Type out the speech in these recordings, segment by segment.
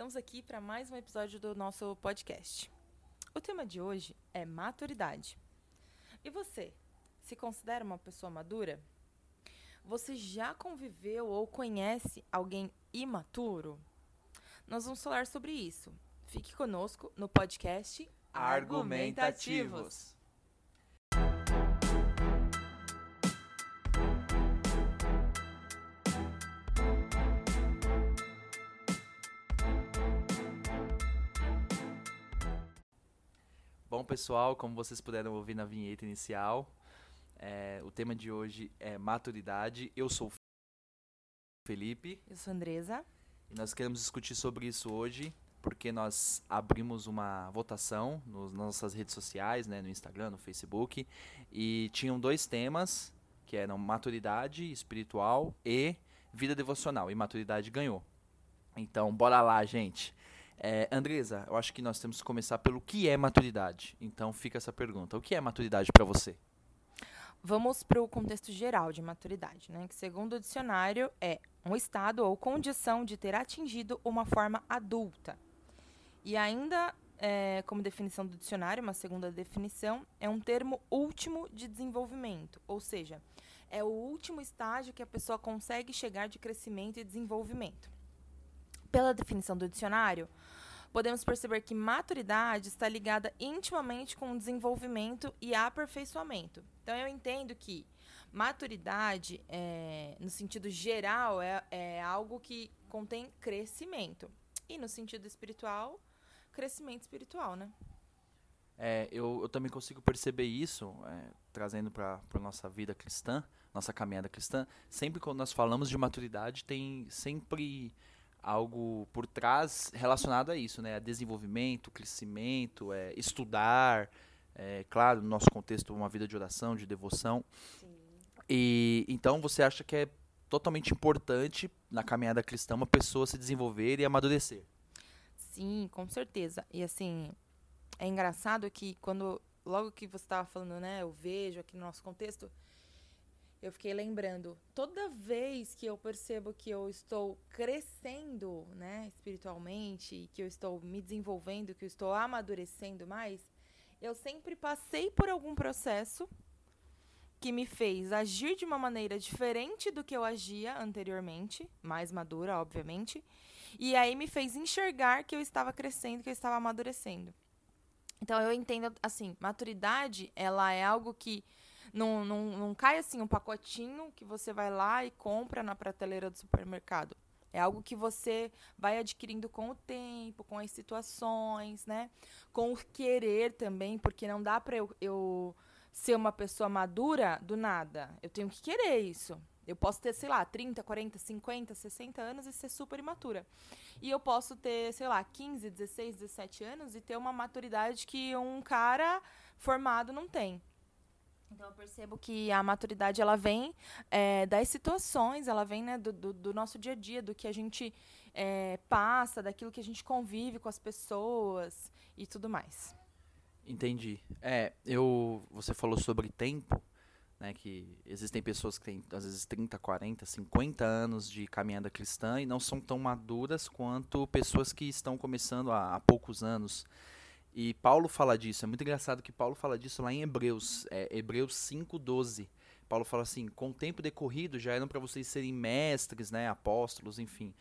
Estamos aqui para mais um episódio do nosso podcast. O tema de hoje é maturidade. E você, se considera uma pessoa madura? Você já conviveu ou conhece alguém imaturo? Nós vamos falar sobre isso. Fique conosco no podcast Argumentativos. Bom, pessoal, como vocês puderam ouvir na vinheta inicial, é, o tema de hoje é maturidade. Eu sou o Felipe Eu sou Andresa. e nós queremos discutir sobre isso hoje porque nós abrimos uma votação nos, nas nossas redes sociais, né, no Instagram, no Facebook, e tinham dois temas que eram maturidade espiritual e vida devocional. E maturidade ganhou. Então, bora lá, gente. É, Andresa, eu acho que nós temos que começar pelo que é maturidade. Então, fica essa pergunta: o que é maturidade para você? Vamos para o contexto geral de maturidade, né? Que segundo o dicionário é um estado ou condição de ter atingido uma forma adulta. E ainda, é, como definição do dicionário, uma segunda definição, é um termo último de desenvolvimento, ou seja, é o último estágio que a pessoa consegue chegar de crescimento e desenvolvimento. Pela definição do dicionário, podemos perceber que maturidade está ligada intimamente com o desenvolvimento e aperfeiçoamento. Então, eu entendo que maturidade, é, no sentido geral, é, é algo que contém crescimento. E no sentido espiritual, crescimento espiritual, né? É, eu, eu também consigo perceber isso, é, trazendo para a nossa vida cristã, nossa caminhada cristã. Sempre quando nós falamos de maturidade, tem sempre algo por trás relacionado a isso, né? A desenvolvimento, crescimento, é, estudar, é, claro, no nosso contexto, uma vida de oração, de devoção. Sim. E então você acha que é totalmente importante na caminhada cristã uma pessoa se desenvolver e amadurecer? Sim, com certeza. E assim, é engraçado que quando logo que você estava falando, né, eu vejo aqui no nosso contexto, eu fiquei lembrando, toda vez que eu percebo que eu estou crescendo, né, espiritualmente, que eu estou me desenvolvendo, que eu estou amadurecendo mais, eu sempre passei por algum processo que me fez agir de uma maneira diferente do que eu agia anteriormente, mais madura, obviamente, e aí me fez enxergar que eu estava crescendo, que eu estava amadurecendo. Então eu entendo assim, maturidade, ela é algo que não, não, não cai assim um pacotinho que você vai lá e compra na prateleira do supermercado. É algo que você vai adquirindo com o tempo, com as situações, né? Com o querer também, porque não dá para eu, eu ser uma pessoa madura do nada. Eu tenho que querer isso. Eu posso ter, sei lá, 30, 40, 50, 60 anos e ser super imatura. E eu posso ter, sei lá, 15, 16, 17 anos e ter uma maturidade que um cara formado não tem. Então eu percebo que a maturidade ela vem é, das situações, ela vem né, do, do, do, nosso dia a dia, do que a gente é, passa, daquilo que a gente convive com as pessoas e tudo mais. Entendi. É, eu você falou sobre tempo, né, que existem pessoas que têm às vezes 30, 40, 50 anos de caminhada cristã e não são tão maduras quanto pessoas que estão começando há, há poucos anos. E Paulo fala disso, é muito engraçado que Paulo fala disso lá em Hebreus, é, Hebreus 5:12. Paulo fala assim: "Com o tempo decorrido já eram para vocês serem mestres, né, apóstolos, enfim".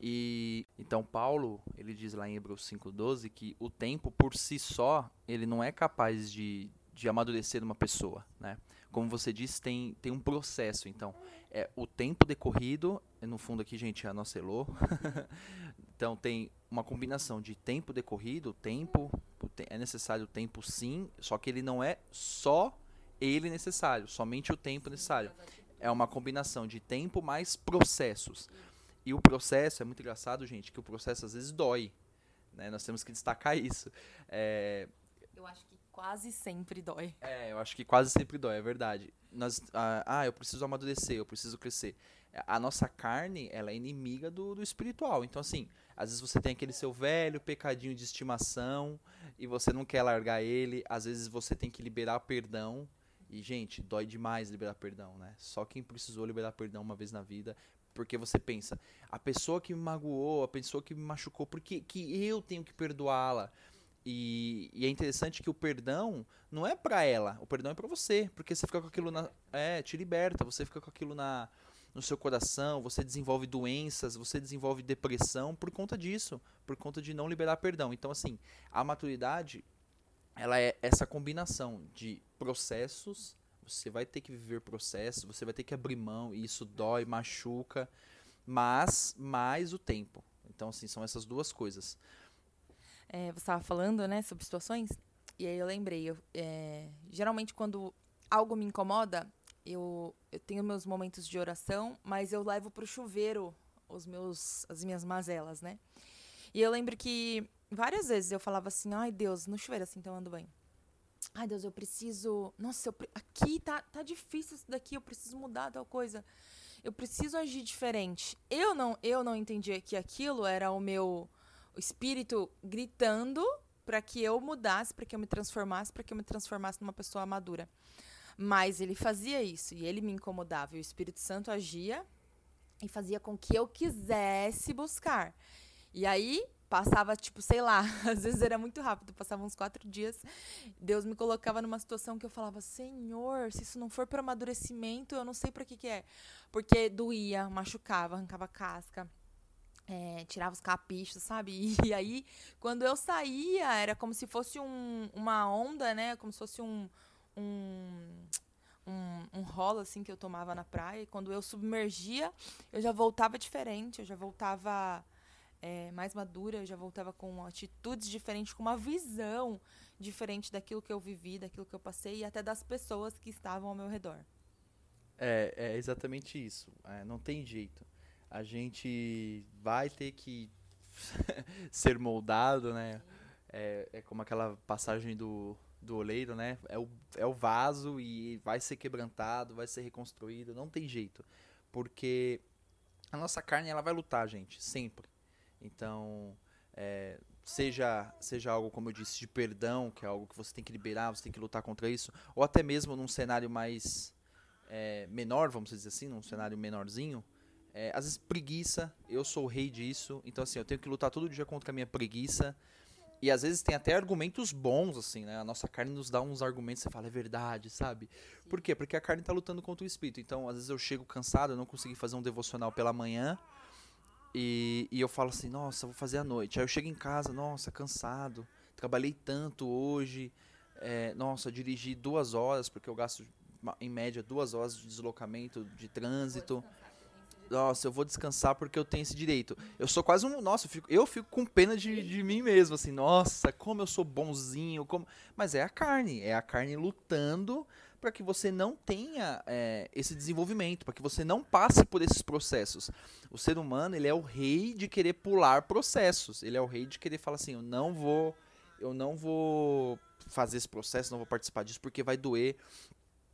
E então Paulo, ele diz lá em Hebreus 5:12 que o tempo por si só, ele não é capaz de, de amadurecer uma pessoa, né? Como você disse, tem, tem um processo. Então, é o tempo decorrido, no fundo aqui, gente, é a nossa Elô. então, tem uma combinação de tempo decorrido, tempo, é necessário o tempo sim, só que ele não é só ele necessário, somente o tempo necessário. É uma combinação de tempo mais processos. E o processo, é muito engraçado, gente, que o processo às vezes dói. Né? Nós temos que destacar isso. É... Eu acho que quase sempre dói. É, eu acho que quase sempre dói, é verdade. Nós, ah, ah, eu preciso amadurecer, eu preciso crescer. A nossa carne, ela é inimiga do, do espiritual. Então, assim, às vezes você tem aquele seu velho pecadinho de estimação e você não quer largar ele. Às vezes você tem que liberar perdão. E, gente, dói demais liberar perdão, né? Só quem precisou liberar perdão uma vez na vida Porque você pensa, a pessoa que me magoou, a pessoa que me machucou, por que, que eu tenho que perdoá-la? E, e, é interessante que o perdão não é para ela, o perdão é para você, porque você fica com aquilo na, é, te liberta, você fica com aquilo na no seu coração, você desenvolve doenças, você desenvolve depressão por conta disso, por conta de não liberar perdão. Então assim, a maturidade ela é essa combinação de processos, você vai ter que viver processos, você vai ter que abrir mão, e isso dói, machuca, mas mais o tempo. Então assim, são essas duas coisas é, você estava falando, né, sobre situações, e aí eu lembrei, eu, é, geralmente quando algo me incomoda, eu, eu tenho meus momentos de oração, mas eu levo para o chuveiro os meus, as minhas mazelas, né? E eu lembro que várias vezes eu falava assim, ai Deus, no chuveiro assim, tomando banho. Ai Deus, eu preciso. Nossa, eu, aqui tá, tá difícil isso daqui, eu preciso mudar tal coisa. Eu preciso agir diferente. Eu não, eu não entendia que aquilo era o meu o espírito gritando para que eu mudasse, para que eu me transformasse, para que eu me transformasse numa pessoa madura. Mas ele fazia isso e ele me incomodava. E o Espírito Santo agia e fazia com que eu quisesse buscar. E aí passava, tipo, sei lá, às vezes era muito rápido, passava uns quatro dias. Deus me colocava numa situação que eu falava: Senhor, se isso não for para amadurecimento, eu não sei para que, que é. Porque doía, machucava, arrancava casca é, tirava os caprichos, sabe? E aí, quando eu saía, era como se fosse um, uma onda, né? Como se fosse um, um, um, um rolo, assim, que eu tomava na praia. E quando eu submergia, eu já voltava diferente, eu já voltava é, mais madura, eu já voltava com atitudes diferentes, com uma visão diferente daquilo que eu vivi, daquilo que eu passei e até das pessoas que estavam ao meu redor. É, é exatamente isso. É, não tem jeito a gente vai ter que ser moldado, né? É, é, como aquela passagem do, do oleiro, né? É o, é o vaso e vai ser quebrantado, vai ser reconstruído, não tem jeito. Porque a nossa carne, ela vai lutar, gente, sempre. Então, é, seja, seja algo, como eu disse, de perdão, que é algo que você tem que liberar, você tem que lutar contra isso, ou até mesmo num cenário mais é, menor, vamos dizer assim, num cenário menorzinho, é, às vezes preguiça, eu sou o rei disso, então assim, eu tenho que lutar todo dia contra a minha preguiça. E às vezes tem até argumentos bons, assim, né? A nossa carne nos dá uns argumentos, você fala, é verdade, sabe? Sim. Por quê? Porque a carne está lutando contra o espírito. Então, às vezes eu chego cansado, eu não consegui fazer um devocional pela manhã. E, e eu falo assim, nossa, vou fazer à noite. Aí eu chego em casa, nossa, cansado. Trabalhei tanto hoje. É, nossa, dirigi duas horas, porque eu gasto em média duas horas de deslocamento, de trânsito nossa, eu vou descansar porque eu tenho esse direito. Eu sou quase um, nossa, eu fico, eu fico com pena de, de mim mesmo, assim, nossa, como eu sou bonzinho, como... Mas é a carne, é a carne lutando para que você não tenha é, esse desenvolvimento, para que você não passe por esses processos. O ser humano, ele é o rei de querer pular processos, ele é o rei de querer falar assim, eu não vou, eu não vou fazer esse processo, não vou participar disso porque vai doer.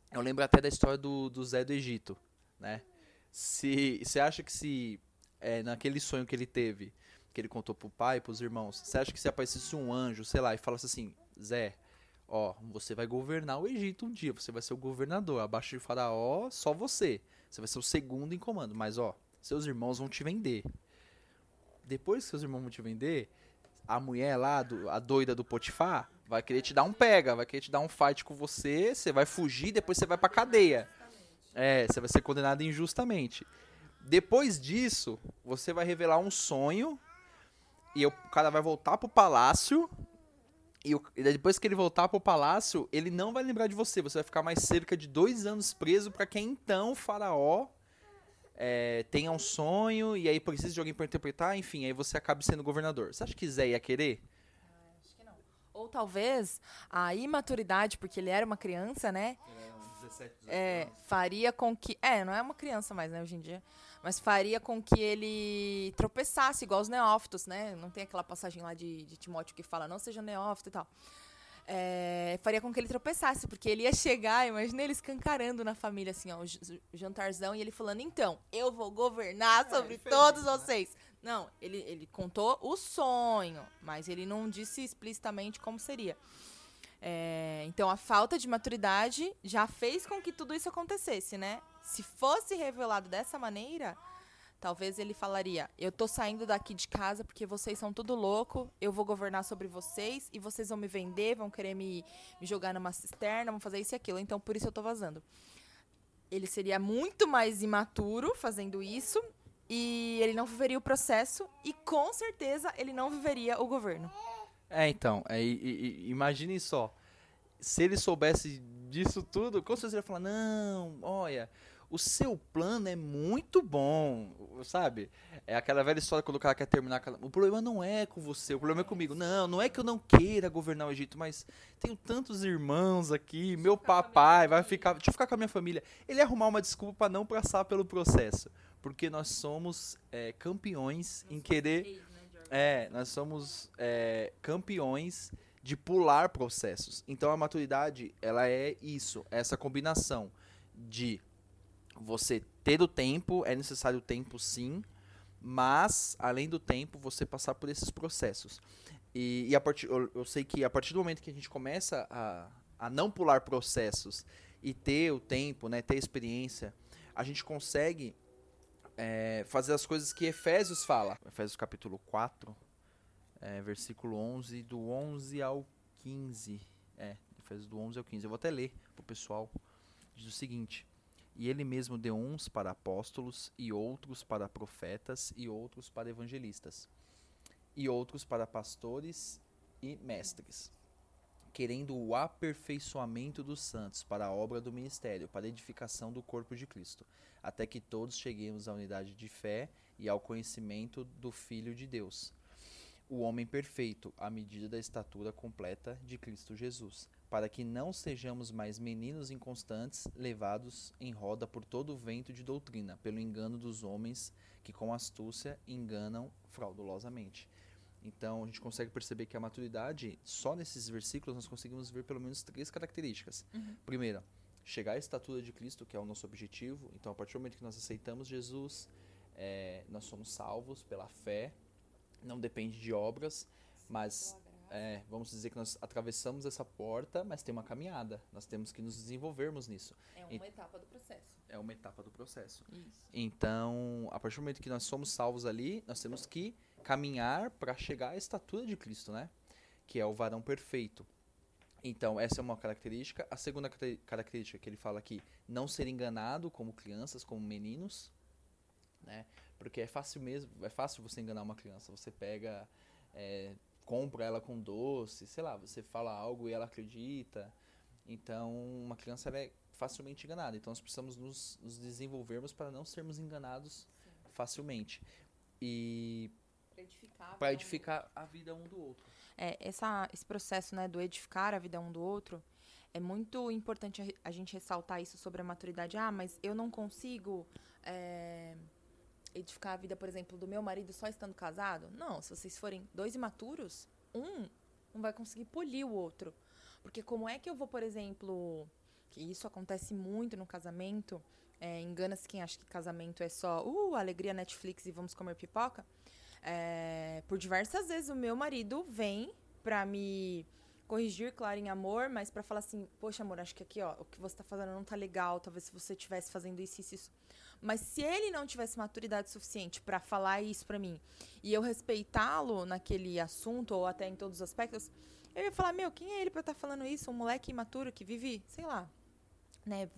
Eu lembro até da história do, do Zé do Egito, né? Se você acha que se é, naquele sonho que ele teve, que ele contou pro pai, pros irmãos, você acha que se aparecesse um anjo, sei lá, e falasse assim, Zé, ó, você vai governar o Egito um dia, você vai ser o governador, abaixo de Faraó, só você. Você vai ser o segundo em comando, mas ó, seus irmãos vão te vender. Depois que seus irmãos vão te vender, a mulher lá, do, a doida do Potifar, vai querer te dar um pega, vai querer te dar um fight com você, você vai fugir, depois você vai pra cadeia. É, você vai ser condenado injustamente. Depois disso, você vai revelar um sonho e o cara vai voltar pro palácio. E, o, e depois que ele voltar pro palácio, ele não vai lembrar de você. Você vai ficar mais cerca de dois anos preso para que então o faraó é, tenha um sonho e aí precisa de alguém para interpretar. Enfim, aí você acabe sendo governador. Você acha que Zé ia querer? Acho que não. Ou talvez a imaturidade, porque ele era uma criança, né? É 17, é, faria com que. É, não é uma criança mais, né, hoje em dia. Mas faria com que ele tropeçasse, igual os neófitos, né? Não tem aquela passagem lá de, de Timóteo que fala, não seja neófito e tal. É, faria com que ele tropeçasse, porque ele ia chegar, imagina ele escancarando na família, assim, ó, o jantarzão, e ele falando, então, eu vou governar é, sobre todos isso, né? vocês. Né? Não, ele, ele contou o sonho, mas ele não disse explicitamente como seria. É, então, a falta de maturidade já fez com que tudo isso acontecesse, né? Se fosse revelado dessa maneira, Talvez ele falaria: Eu tô saindo daqui de casa porque vocês são tudo louco, eu vou governar sobre vocês e vocês vão me vender, vão querer me, me jogar numa cisterna, vão fazer isso e aquilo, então por isso eu tô vazando. Ele seria muito mais imaturo fazendo isso e ele não viveria o processo e com certeza ele não viveria o governo. É, então, é, e, e, imagine só. Se ele soubesse disso tudo, com certeza ele ia falar: Não, olha, o seu plano é muito bom, sabe? É aquela velha história quando o cara quer terminar. Aquela... O problema não é com você, o problema é comigo. Não, não é que eu não queira governar o Egito, mas tenho tantos irmãos aqui, meu papai vai ficar. Deixa eu ficar com a minha família. Ele ia arrumar uma desculpa para não passar pelo processo. Porque nós somos é, campeões em querer. É, nós somos é, campeões de pular processos. Então a maturidade, ela é isso, essa combinação de você ter o tempo, é necessário o tempo sim, mas além do tempo, você passar por esses processos. E, e a partir, eu, eu, sei que a partir do momento que a gente começa a, a não pular processos e ter o tempo, né, ter experiência, a gente consegue é, fazer as coisas que Efésios fala. Efésios capítulo 4, é, versículo 11, do 11 ao 15. É, Efésios do 11 ao 15. Eu vou até ler pro pessoal. Diz o seguinte: e ele mesmo deu uns para apóstolos, e outros para profetas, e outros para evangelistas, e outros para pastores e mestres, querendo o aperfeiçoamento dos santos para a obra do ministério, para a edificação do corpo de Cristo, até que todos cheguemos à unidade de fé e ao conhecimento do Filho de Deus, o homem perfeito, à medida da estatura completa de Cristo Jesus para que não sejamos mais meninos inconstantes, levados em roda por todo o vento de doutrina, pelo engano dos homens que com astúcia enganam fraudulosamente. Então a gente consegue perceber que a maturidade, só nesses versículos nós conseguimos ver pelo menos três características. Uhum. Primeira, chegar à estatura de Cristo, que é o nosso objetivo. Então a partir do momento que nós aceitamos Jesus, é, nós somos salvos pela fé, não depende de obras, mas é, vamos dizer que nós atravessamos essa porta, mas tem uma caminhada. Nós temos que nos desenvolvermos nisso. É uma e, etapa do processo. É uma etapa do processo. Isso. Então, a partir do momento que nós somos salvos ali, nós temos que caminhar para chegar à estatura de Cristo, né? Que é o varão perfeito. Então, essa é uma característica. A segunda característica que ele fala aqui, não ser enganado como crianças, como meninos, né? Porque é fácil mesmo, é fácil você enganar uma criança. Você pega é, compra ela com doce, sei lá, você fala algo e ela acredita. Então, uma criança é facilmente enganada. Então, nós precisamos nos, nos desenvolvermos para não sermos enganados Sim. facilmente. E para edificar, a vida um do outro. É, essa, esse processo né, do edificar a vida um do outro é muito importante a, a gente ressaltar isso sobre a maturidade. Ah, mas eu não consigo. É edificar a vida, por exemplo, do meu marido só estando casado? Não, se vocês forem dois imaturos, um não vai conseguir polir o outro. Porque como é que eu vou, por exemplo, que isso acontece muito no casamento, é, engana-se quem acha que casamento é só, uh, alegria Netflix e vamos comer pipoca. É, por diversas vezes o meu marido vem pra me corrigir, claro, em amor, mas para falar assim, poxa, amor, acho que aqui, ó, o que você tá fazendo não tá legal, talvez se você estivesse fazendo isso, isso, isso. Mas se ele não tivesse maturidade suficiente para falar isso para mim e eu respeitá-lo naquele assunto ou até em todos os aspectos, eu ia falar: Meu, quem é ele para estar tá falando isso? Um moleque imaturo que vive, sei lá, né?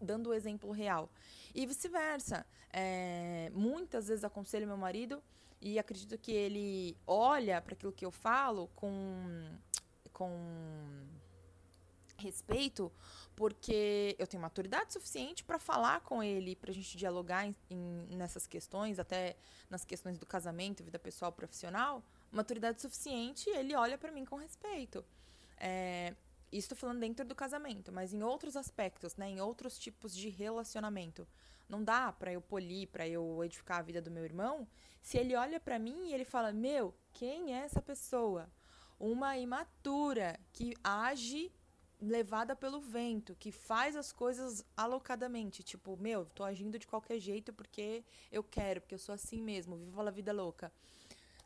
Dando o exemplo real. E vice-versa. É, muitas vezes aconselho meu marido e acredito que ele olha para aquilo que eu falo com. com respeito, porque eu tenho maturidade suficiente para falar com ele, para a gente dialogar em, em, nessas questões, até nas questões do casamento, vida pessoal, profissional, maturidade suficiente, ele olha para mim com respeito. É, isso estou falando dentro do casamento, mas em outros aspectos, né, em outros tipos de relacionamento, não dá para eu polir, para eu edificar a vida do meu irmão, se ele olha para mim e ele fala: "Meu, quem é essa pessoa?" Uma imatura que age levada pelo vento, que faz as coisas alocadamente. Tipo, meu, tô agindo de qualquer jeito porque eu quero, porque eu sou assim mesmo, vivo a vida louca.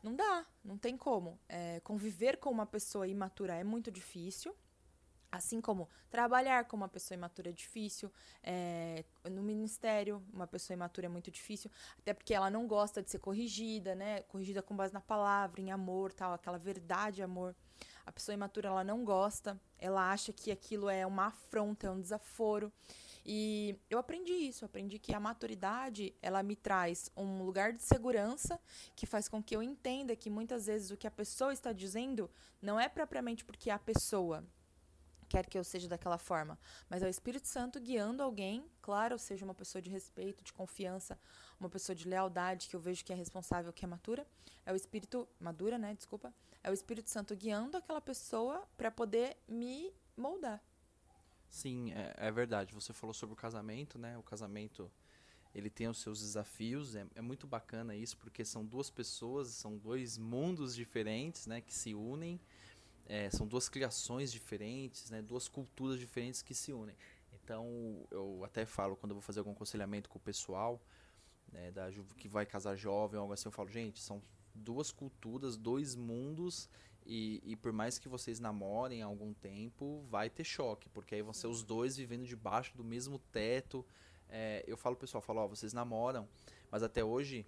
Não dá, não tem como. É, conviver com uma pessoa imatura é muito difícil. Assim como trabalhar com uma pessoa imatura é difícil, é, no ministério, uma pessoa imatura é muito difícil, até porque ela não gosta de ser corrigida, né? Corrigida com base na palavra, em amor, tal, aquela verdade, amor. A pessoa imatura, ela não gosta, ela acha que aquilo é uma afronta, é um desaforo. E eu aprendi isso, aprendi que a maturidade, ela me traz um lugar de segurança que faz com que eu entenda que muitas vezes o que a pessoa está dizendo não é propriamente porque a pessoa, quer que eu seja daquela forma, mas é o Espírito Santo guiando alguém, claro, seja uma pessoa de respeito, de confiança, uma pessoa de lealdade, que eu vejo que é responsável, que é matura, é o Espírito madura, né? Desculpa, é o Espírito Santo guiando aquela pessoa para poder me moldar. Sim, é, é, verdade. Você falou sobre o casamento, né? O casamento ele tem os seus desafios. É, é muito bacana isso porque são duas pessoas, são dois mundos diferentes, né? Que se unem é, são duas criações diferentes, né, duas culturas diferentes que se unem. Então, eu até falo, quando eu vou fazer algum aconselhamento com o pessoal, né, da, que vai casar jovem, algo assim, eu falo, gente, são duas culturas, dois mundos, e, e por mais que vocês namorem há algum tempo, vai ter choque, porque aí vão ser os dois vivendo debaixo do mesmo teto. É, eu falo, pessoal, falo, ó, vocês namoram, mas até hoje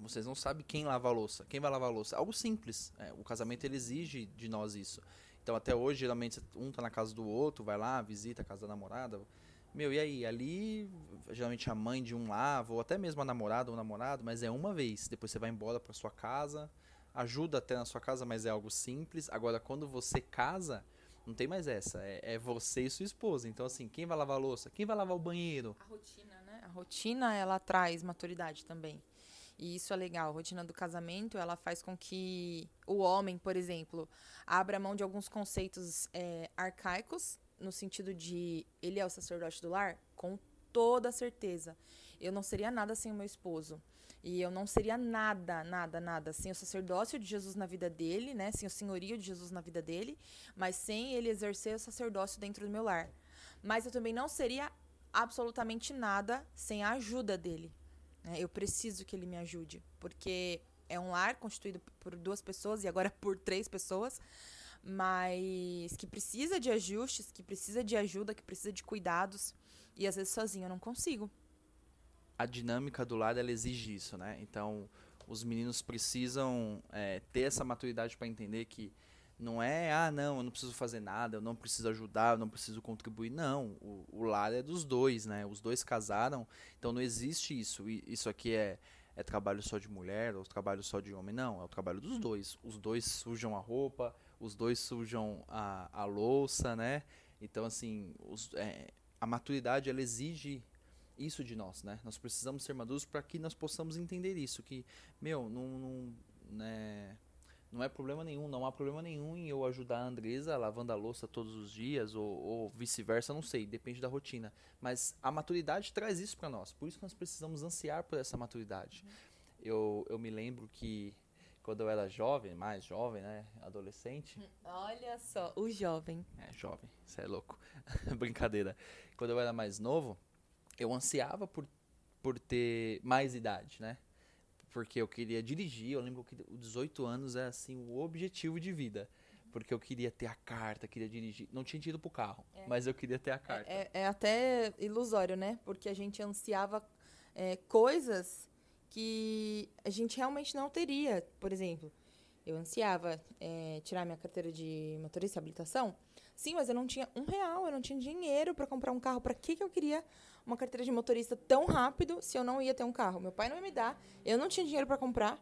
vocês não sabem quem lava a louça. Quem vai lavar a louça? Algo simples. É, o casamento ele exige de nós isso. Então até hoje, geralmente, um tá na casa do outro, vai lá, visita a casa da namorada. Meu, e aí? Ali, geralmente a mãe de um lava, ou até mesmo a namorada ou namorado, mas é uma vez. Depois você vai embora para sua casa, ajuda até na sua casa, mas é algo simples. Agora, quando você casa, não tem mais essa. É, é, você e sua esposa. Então, assim, quem vai lavar a louça? Quem vai lavar o banheiro? A rotina, né? A rotina, ela traz maturidade também. E isso é legal. A rotina do casamento, ela faz com que o homem, por exemplo, abra mão de alguns conceitos é, arcaicos, no sentido de ele é o sacerdote do lar, com toda certeza. Eu não seria nada sem o meu esposo. E eu não seria nada, nada, nada sem o sacerdócio de Jesus na vida dele, né? Sem o senhorio de Jesus na vida dele, mas sem ele exercer o sacerdócio dentro do meu lar. Mas eu também não seria absolutamente nada sem a ajuda dele. Né? Eu preciso que ele me ajude, porque é um lar constituído por duas pessoas e agora por três pessoas, mas que precisa de ajustes, que precisa de ajuda, que precisa de cuidados e às vezes sozinho eu não consigo. A dinâmica do lar ela exige isso, né? Então os meninos precisam é, ter essa maturidade para entender que não é, ah, não, eu não preciso fazer nada, eu não preciso ajudar, eu não preciso contribuir. Não, o, o lar é dos dois, né? Os dois casaram, então não existe isso. Isso aqui é, é trabalho só de mulher ou trabalho só de homem. Não, é o trabalho dos dois. Os dois sujam a roupa, os dois sujam a, a louça, né? Então, assim, os, é, a maturidade, ela exige isso de nós, né? Nós precisamos ser maduros para que nós possamos entender isso, que, meu, não, não né não é problema nenhum, não há problema nenhum em eu ajudar a Andresa lavando a louça todos os dias ou, ou vice-versa, não sei, depende da rotina. Mas a maturidade traz isso para nós, por isso que nós precisamos ansiar por essa maturidade. Uhum. Eu, eu me lembro que quando eu era jovem, mais jovem, né, adolescente. Olha só, o jovem. É, jovem, isso é louco. Brincadeira. Quando eu era mais novo, eu ansiava por, por ter mais idade, né? porque eu queria dirigir. Eu lembro que os 18 anos é assim o objetivo de vida. Porque eu queria ter a carta, queria dirigir. Não tinha tido pro carro, é. mas eu queria ter a carta. É, é, é até ilusório, né? Porque a gente ansiava é, coisas que a gente realmente não teria. Por exemplo, eu ansiava é, tirar minha carteira de motorista e habilitação. Sim, mas eu não tinha um real, eu não tinha dinheiro para comprar um carro. Para que, que eu queria uma carteira de motorista tão rápido se eu não ia ter um carro? Meu pai não ia me dar, eu não tinha dinheiro para comprar,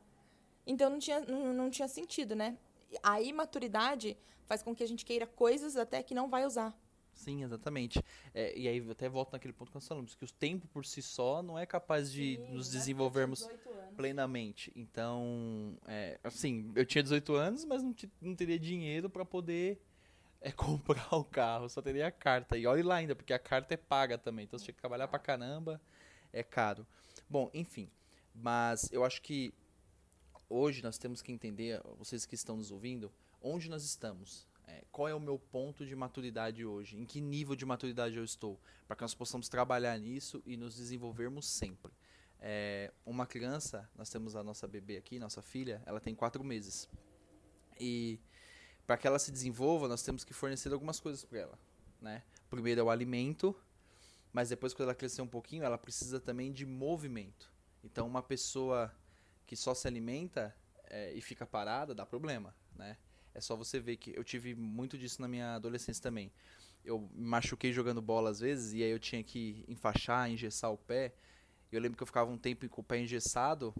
então não tinha, não, não tinha sentido, né? A imaturidade faz com que a gente queira coisas até que não vai usar. Sim, exatamente. É, e aí eu até volto naquele ponto que nós falamos, que o tempo por si só não é capaz de Sim, nos desenvolvermos plenamente. Então, é, assim, eu tinha 18 anos, mas não, não teria dinheiro para poder é comprar o carro, só teria a carta. E olhe lá ainda, porque a carta é paga também. Então você tinha que trabalhar pra caramba, é caro. Bom, enfim. Mas eu acho que hoje nós temos que entender, vocês que estão nos ouvindo, onde nós estamos. É, qual é o meu ponto de maturidade hoje? Em que nível de maturidade eu estou? Para que nós possamos trabalhar nisso e nos desenvolvermos sempre. É, uma criança, nós temos a nossa bebê aqui, nossa filha, ela tem quatro meses. E para que ela se desenvolva, nós temos que fornecer algumas coisas para ela, né? Primeiro é o alimento, mas depois quando ela crescer um pouquinho, ela precisa também de movimento. Então, uma pessoa que só se alimenta é, e fica parada dá problema, né? É só você ver que eu tive muito disso na minha adolescência também. Eu me machuquei jogando bola às vezes e aí eu tinha que enfaixar, engessar o pé. Eu lembro que eu ficava um tempo com o pé engessado,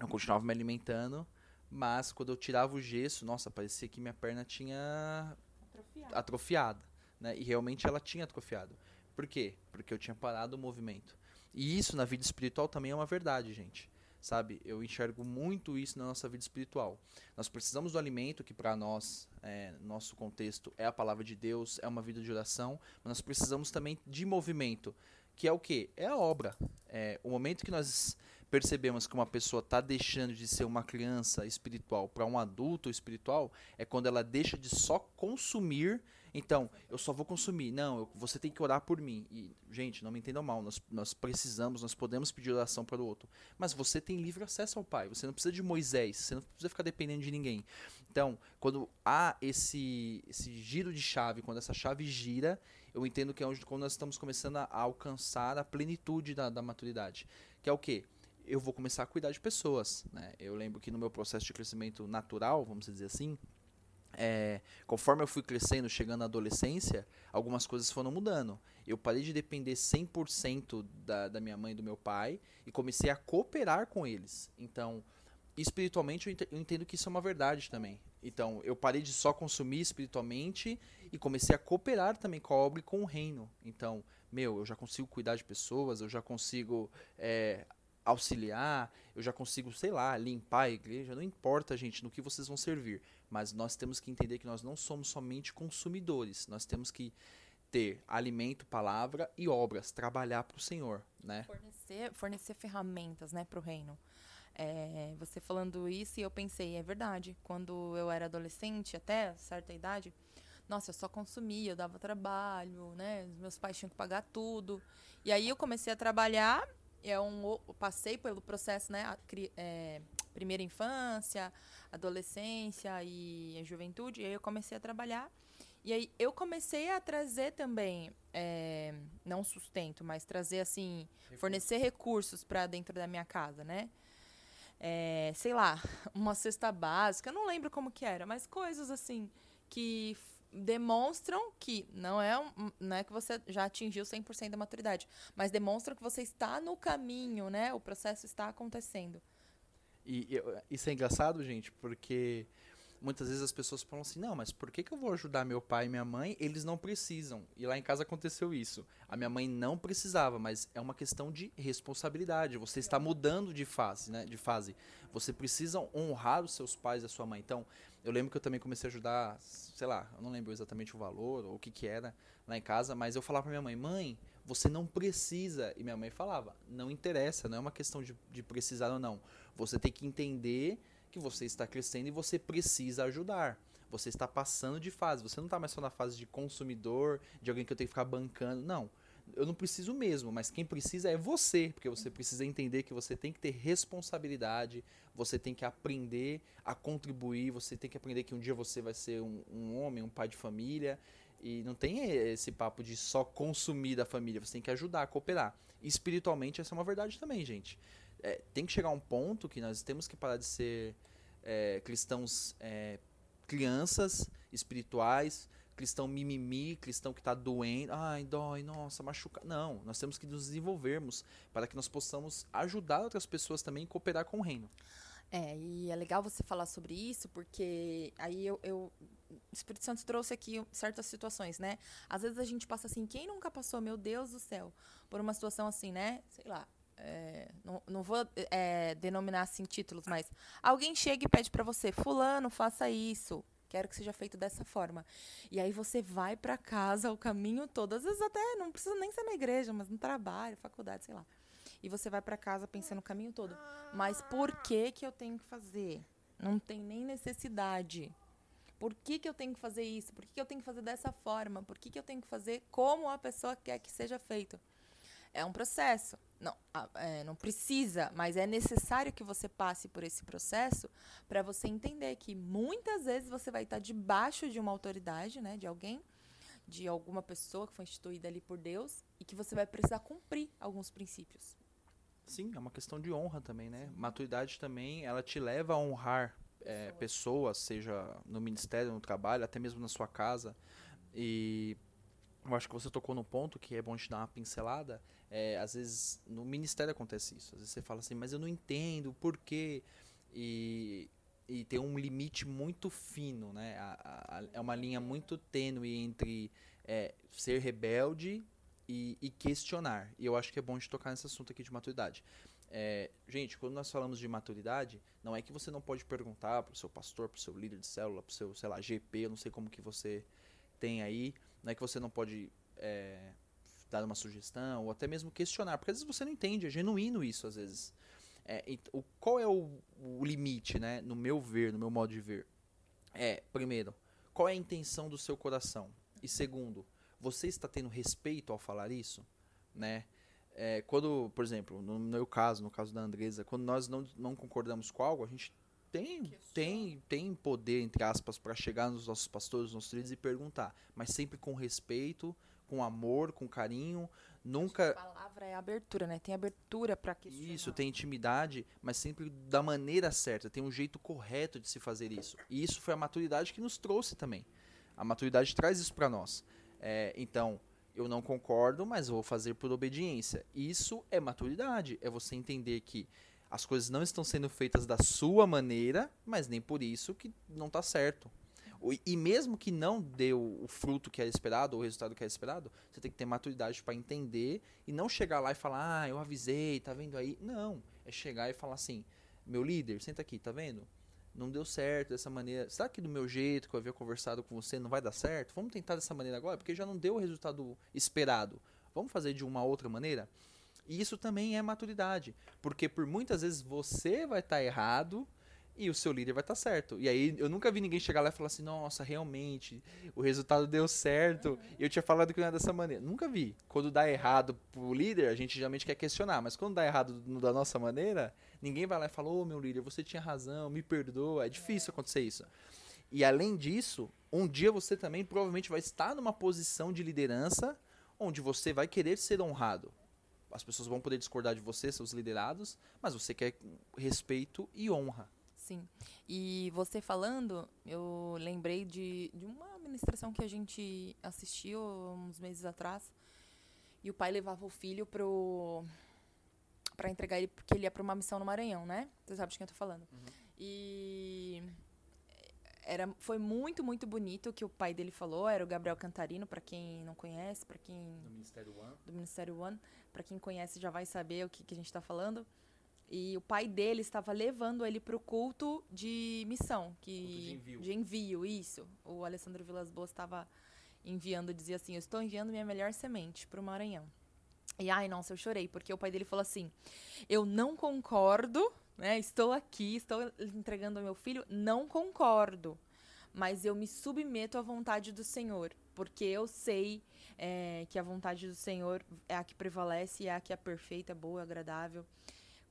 eu continuava me alimentando, mas quando eu tirava o gesso, nossa, parecia que minha perna tinha atrofiado, atrofiada, né? E realmente ela tinha atrofiado. Por quê? Porque eu tinha parado o movimento. E isso na vida espiritual também é uma verdade, gente. Sabe? Eu enxergo muito isso na nossa vida espiritual. Nós precisamos do alimento, que para nós, é, nosso contexto, é a palavra de Deus, é uma vida de oração, mas nós precisamos também de movimento, que é o que? É a obra. É, o momento que nós percebemos que uma pessoa está deixando de ser uma criança espiritual para um adulto espiritual, é quando ela deixa de só consumir então, eu só vou consumir. Não, eu, você tem que orar por mim. E, gente, não me entendam mal. Nós, nós precisamos, nós podemos pedir oração para o outro. Mas você tem livre acesso ao Pai. Você não precisa de Moisés. Você não precisa ficar dependendo de ninguém. Então, quando há esse, esse giro de chave, quando essa chave gira, eu entendo que é onde, quando nós estamos começando a alcançar a plenitude da, da maturidade. Que é o quê? Eu vou começar a cuidar de pessoas. Né? Eu lembro que no meu processo de crescimento natural, vamos dizer assim, é, conforme eu fui crescendo, chegando à adolescência, algumas coisas foram mudando. Eu parei de depender 100% da, da minha mãe e do meu pai e comecei a cooperar com eles. Então, espiritualmente, eu entendo que isso é uma verdade também. Então, eu parei de só consumir espiritualmente e comecei a cooperar também com a obra e com o reino. Então, meu, eu já consigo cuidar de pessoas, eu já consigo é, auxiliar, eu já consigo, sei lá, limpar a igreja, não importa, gente, no que vocês vão servir, mas nós temos que entender que nós não somos somente consumidores, nós temos que ter alimento, palavra e obras, trabalhar para o Senhor, né? Fornecer, fornecer ferramentas, né, para o reino. É, você falando isso e eu pensei, é verdade. Quando eu era adolescente, até certa idade, nossa, eu só consumia, eu dava trabalho, né? Meus pais tinham que pagar tudo. E aí eu comecei a trabalhar é um passei pelo processo, né? É, primeira infância, adolescência e juventude. E aí eu comecei a trabalhar. E aí eu comecei a trazer também, é, não sustento, mas trazer assim, fornecer recursos para dentro da minha casa, né? É, sei lá, uma cesta básica, não lembro como que era, mas coisas assim que demonstram que não é, um, não é que você já atingiu 100% da maturidade, mas demonstram que você está no caminho, né? O processo está acontecendo. E, e isso é engraçado, gente, porque muitas vezes as pessoas falam assim: não, mas por que, que eu vou ajudar meu pai e minha mãe? Eles não precisam. E lá em casa aconteceu isso. A minha mãe não precisava, mas é uma questão de responsabilidade. Você está mudando de fase, né? De fase. Você precisa honrar os seus pais e a sua mãe. Então, eu lembro que eu também comecei a ajudar, sei lá, eu não lembro exatamente o valor ou o que que era lá em casa, mas eu falava pra minha mãe, mãe, você não precisa. E minha mãe falava, não interessa, não é uma questão de, de precisar ou não. Você tem que entender que você está crescendo e você precisa ajudar. Você está passando de fase. Você não está mais só na fase de consumidor, de alguém que eu tenho que ficar bancando. Não eu não preciso mesmo, mas quem precisa é você, porque você precisa entender que você tem que ter responsabilidade, você tem que aprender a contribuir, você tem que aprender que um dia você vai ser um, um homem, um pai de família, e não tem esse papo de só consumir da família, você tem que ajudar, cooperar. E espiritualmente, essa é uma verdade também, gente. É, tem que chegar a um ponto que nós temos que parar de ser é, cristãos é, crianças espirituais, cristão mimimi, cristão que está doendo, ai, dói, nossa, machuca. Não, nós temos que nos desenvolvermos para que nós possamos ajudar outras pessoas também a cooperar com o reino. É, e é legal você falar sobre isso, porque aí eu, eu o Espírito Santo trouxe aqui certas situações, né? Às vezes a gente passa assim, quem nunca passou, meu Deus do céu, por uma situação assim, né? Sei lá, é, não, não vou é, denominar assim títulos, mas alguém chega e pede para você, fulano, faça isso. Quero que seja feito dessa forma. E aí você vai para casa o caminho todo, às vezes até não precisa nem ser na igreja, mas no trabalho, faculdade, sei lá. E você vai para casa pensando o caminho todo. Mas por que que eu tenho que fazer? Não tem nem necessidade. Por que, que eu tenho que fazer isso? Por que, que eu tenho que fazer dessa forma? Por que, que eu tenho que fazer como a pessoa quer que seja feito? É um processo. Não, é, não precisa, mas é necessário que você passe por esse processo para você entender que muitas vezes você vai estar debaixo de uma autoridade, né, de alguém, de alguma pessoa que foi instituída ali por Deus e que você vai precisar cumprir alguns princípios. Sim, é uma questão de honra também, né? Sim. Maturidade também, ela te leva a honrar é, pessoas, seja no ministério, no trabalho, até mesmo na sua casa. E eu acho que você tocou no ponto que é bom te dar uma pincelada. É, às vezes no ministério acontece isso. Às vezes você fala assim, mas eu não entendo por quê. E, e tem um limite muito fino, né? A, a, é uma linha muito tênue entre é, ser rebelde e, e, questionar. E eu acho que é bom de tocar nesse assunto aqui de maturidade. É, gente, quando nós falamos de maturidade, não é que você não pode perguntar para o seu pastor, para o seu líder de célula, para o seu, sei lá, GP, eu não sei como que você tem aí, não é que você não pode é, dar uma sugestão ou até mesmo questionar, porque às vezes você não entende, é genuíno isso às vezes. É, o, qual é o, o, limite, né, no meu ver, no meu modo de ver? É, primeiro, qual é a intenção do seu coração? E segundo, você está tendo respeito ao falar isso? Né? É, quando, por exemplo, no meu caso, no caso da Andresa, quando nós não, não concordamos com algo, a gente tem, tem, tem poder, entre aspas, para chegar nos nossos pastores, nos nossos líderes e perguntar, mas sempre com respeito, com amor, com carinho, nunca... A palavra é abertura, né? Tem abertura para questionar. Isso, tem intimidade, mas sempre da maneira certa, tem um jeito correto de se fazer isso. E isso foi a maturidade que nos trouxe também. A maturidade traz isso para nós. É, então, eu não concordo, mas vou fazer por obediência. Isso é maturidade, é você entender que as coisas não estão sendo feitas da sua maneira, mas nem por isso que não está certo. E mesmo que não dê o fruto que era esperado, ou o resultado que era esperado, você tem que ter maturidade para entender e não chegar lá e falar, ah, eu avisei, tá vendo aí? Não. É chegar e falar assim, meu líder, senta aqui, tá vendo? Não deu certo dessa maneira. Será que do meu jeito que eu havia conversado com você não vai dar certo? Vamos tentar dessa maneira agora, porque já não deu o resultado esperado. Vamos fazer de uma outra maneira? E isso também é maturidade. Porque por muitas vezes você vai estar tá errado e o seu líder vai estar tá certo. E aí eu nunca vi ninguém chegar lá e falar assim, nossa, realmente, o resultado deu certo. E eu tinha falado que não é dessa maneira. Nunca vi. Quando dá errado pro líder, a gente geralmente quer questionar. Mas quando dá errado da nossa maneira, ninguém vai lá e fala, ô oh, meu líder, você tinha razão, me perdoa. É difícil acontecer isso. E além disso, um dia você também provavelmente vai estar numa posição de liderança onde você vai querer ser honrado as pessoas vão poder discordar de você, seus liderados, mas você quer respeito e honra. Sim. E você falando, eu lembrei de, de uma administração que a gente assistiu uns meses atrás. E o pai levava o filho pro para entregar ele porque ele ia para uma missão no Maranhão, né? Você sabe de quem eu tô falando. Uhum. E era, foi muito, muito bonito o que o pai dele falou. Era o Gabriel Cantarino, para quem não conhece, para quem. Do Ministério One. Do Ministério One. Para quem conhece já vai saber o que, que a gente está falando. E o pai dele estava levando ele para o culto de missão. Que, de envio. De envio, isso. O Alessandro Vilas Boas estava enviando, dizia assim: Eu estou enviando minha melhor semente para o Maranhão. E ai, nossa, eu chorei, porque o pai dele falou assim: Eu não concordo né? Estou aqui, estou entregando ao meu filho, não concordo, mas eu me submeto à vontade do Senhor, porque eu sei é, que a vontade do Senhor é a que prevalece, é a que é perfeita, boa, agradável.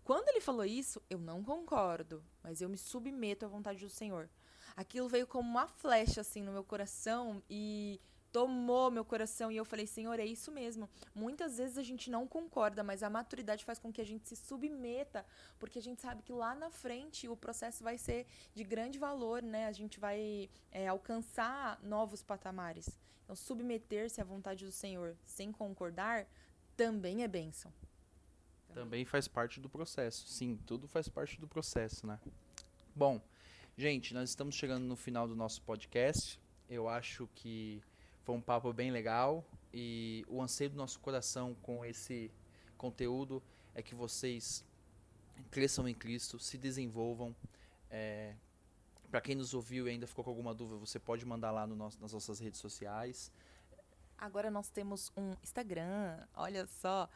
Quando ele falou isso, eu não concordo, mas eu me submeto à vontade do Senhor. Aquilo veio como uma flecha assim no meu coração e tomou meu coração e eu falei, Senhor, é isso mesmo. Muitas vezes a gente não concorda, mas a maturidade faz com que a gente se submeta, porque a gente sabe que lá na frente o processo vai ser de grande valor, né? A gente vai é, alcançar novos patamares. Então, submeter-se à vontade do Senhor sem concordar também é bênção. Também faz parte do processo. Sim, tudo faz parte do processo, né? Bom, gente, nós estamos chegando no final do nosso podcast. Eu acho que foi um papo bem legal e o anseio do nosso coração com esse conteúdo é que vocês cresçam em Cristo, se desenvolvam. É, Para quem nos ouviu e ainda ficou com alguma dúvida, você pode mandar lá no nosso, nas nossas redes sociais. Agora nós temos um Instagram, olha só,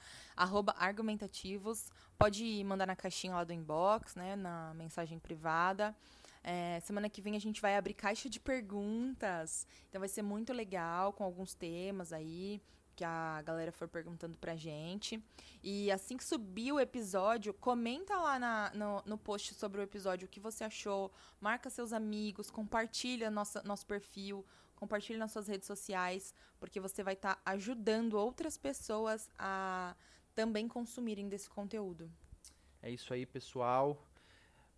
argumentativos. Pode mandar na caixinha lá do inbox, né, na mensagem privada. É, semana que vem a gente vai abrir caixa de perguntas. Então vai ser muito legal com alguns temas aí. que a galera for perguntando pra gente. E assim que subir o episódio, comenta lá na, no, no post sobre o episódio o que você achou, marca seus amigos, compartilha nossa, nosso perfil, compartilha nas suas redes sociais, porque você vai estar tá ajudando outras pessoas a também consumirem desse conteúdo. É isso aí, pessoal.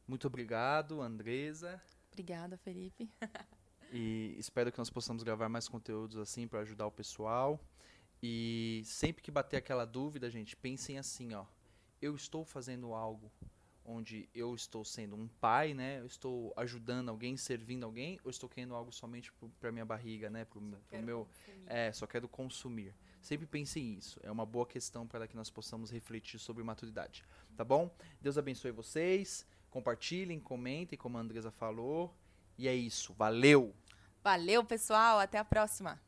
Muito obrigado, Andresa. Obrigada, Felipe. e espero que nós possamos gravar mais conteúdos assim para ajudar o pessoal. E sempre que bater aquela dúvida, gente, pensem assim, ó. Eu estou fazendo algo onde eu estou sendo um pai, né? Eu estou ajudando alguém, servindo alguém, ou estou querendo algo somente para minha barriga, né? Para o meu, consumir. é, só quero consumir. Sempre pense nisso. É uma boa questão para que nós possamos refletir sobre maturidade. Tá bom? Deus abençoe vocês. Compartilhem, comentem, como a Andresa falou. E é isso. Valeu! Valeu, pessoal. Até a próxima.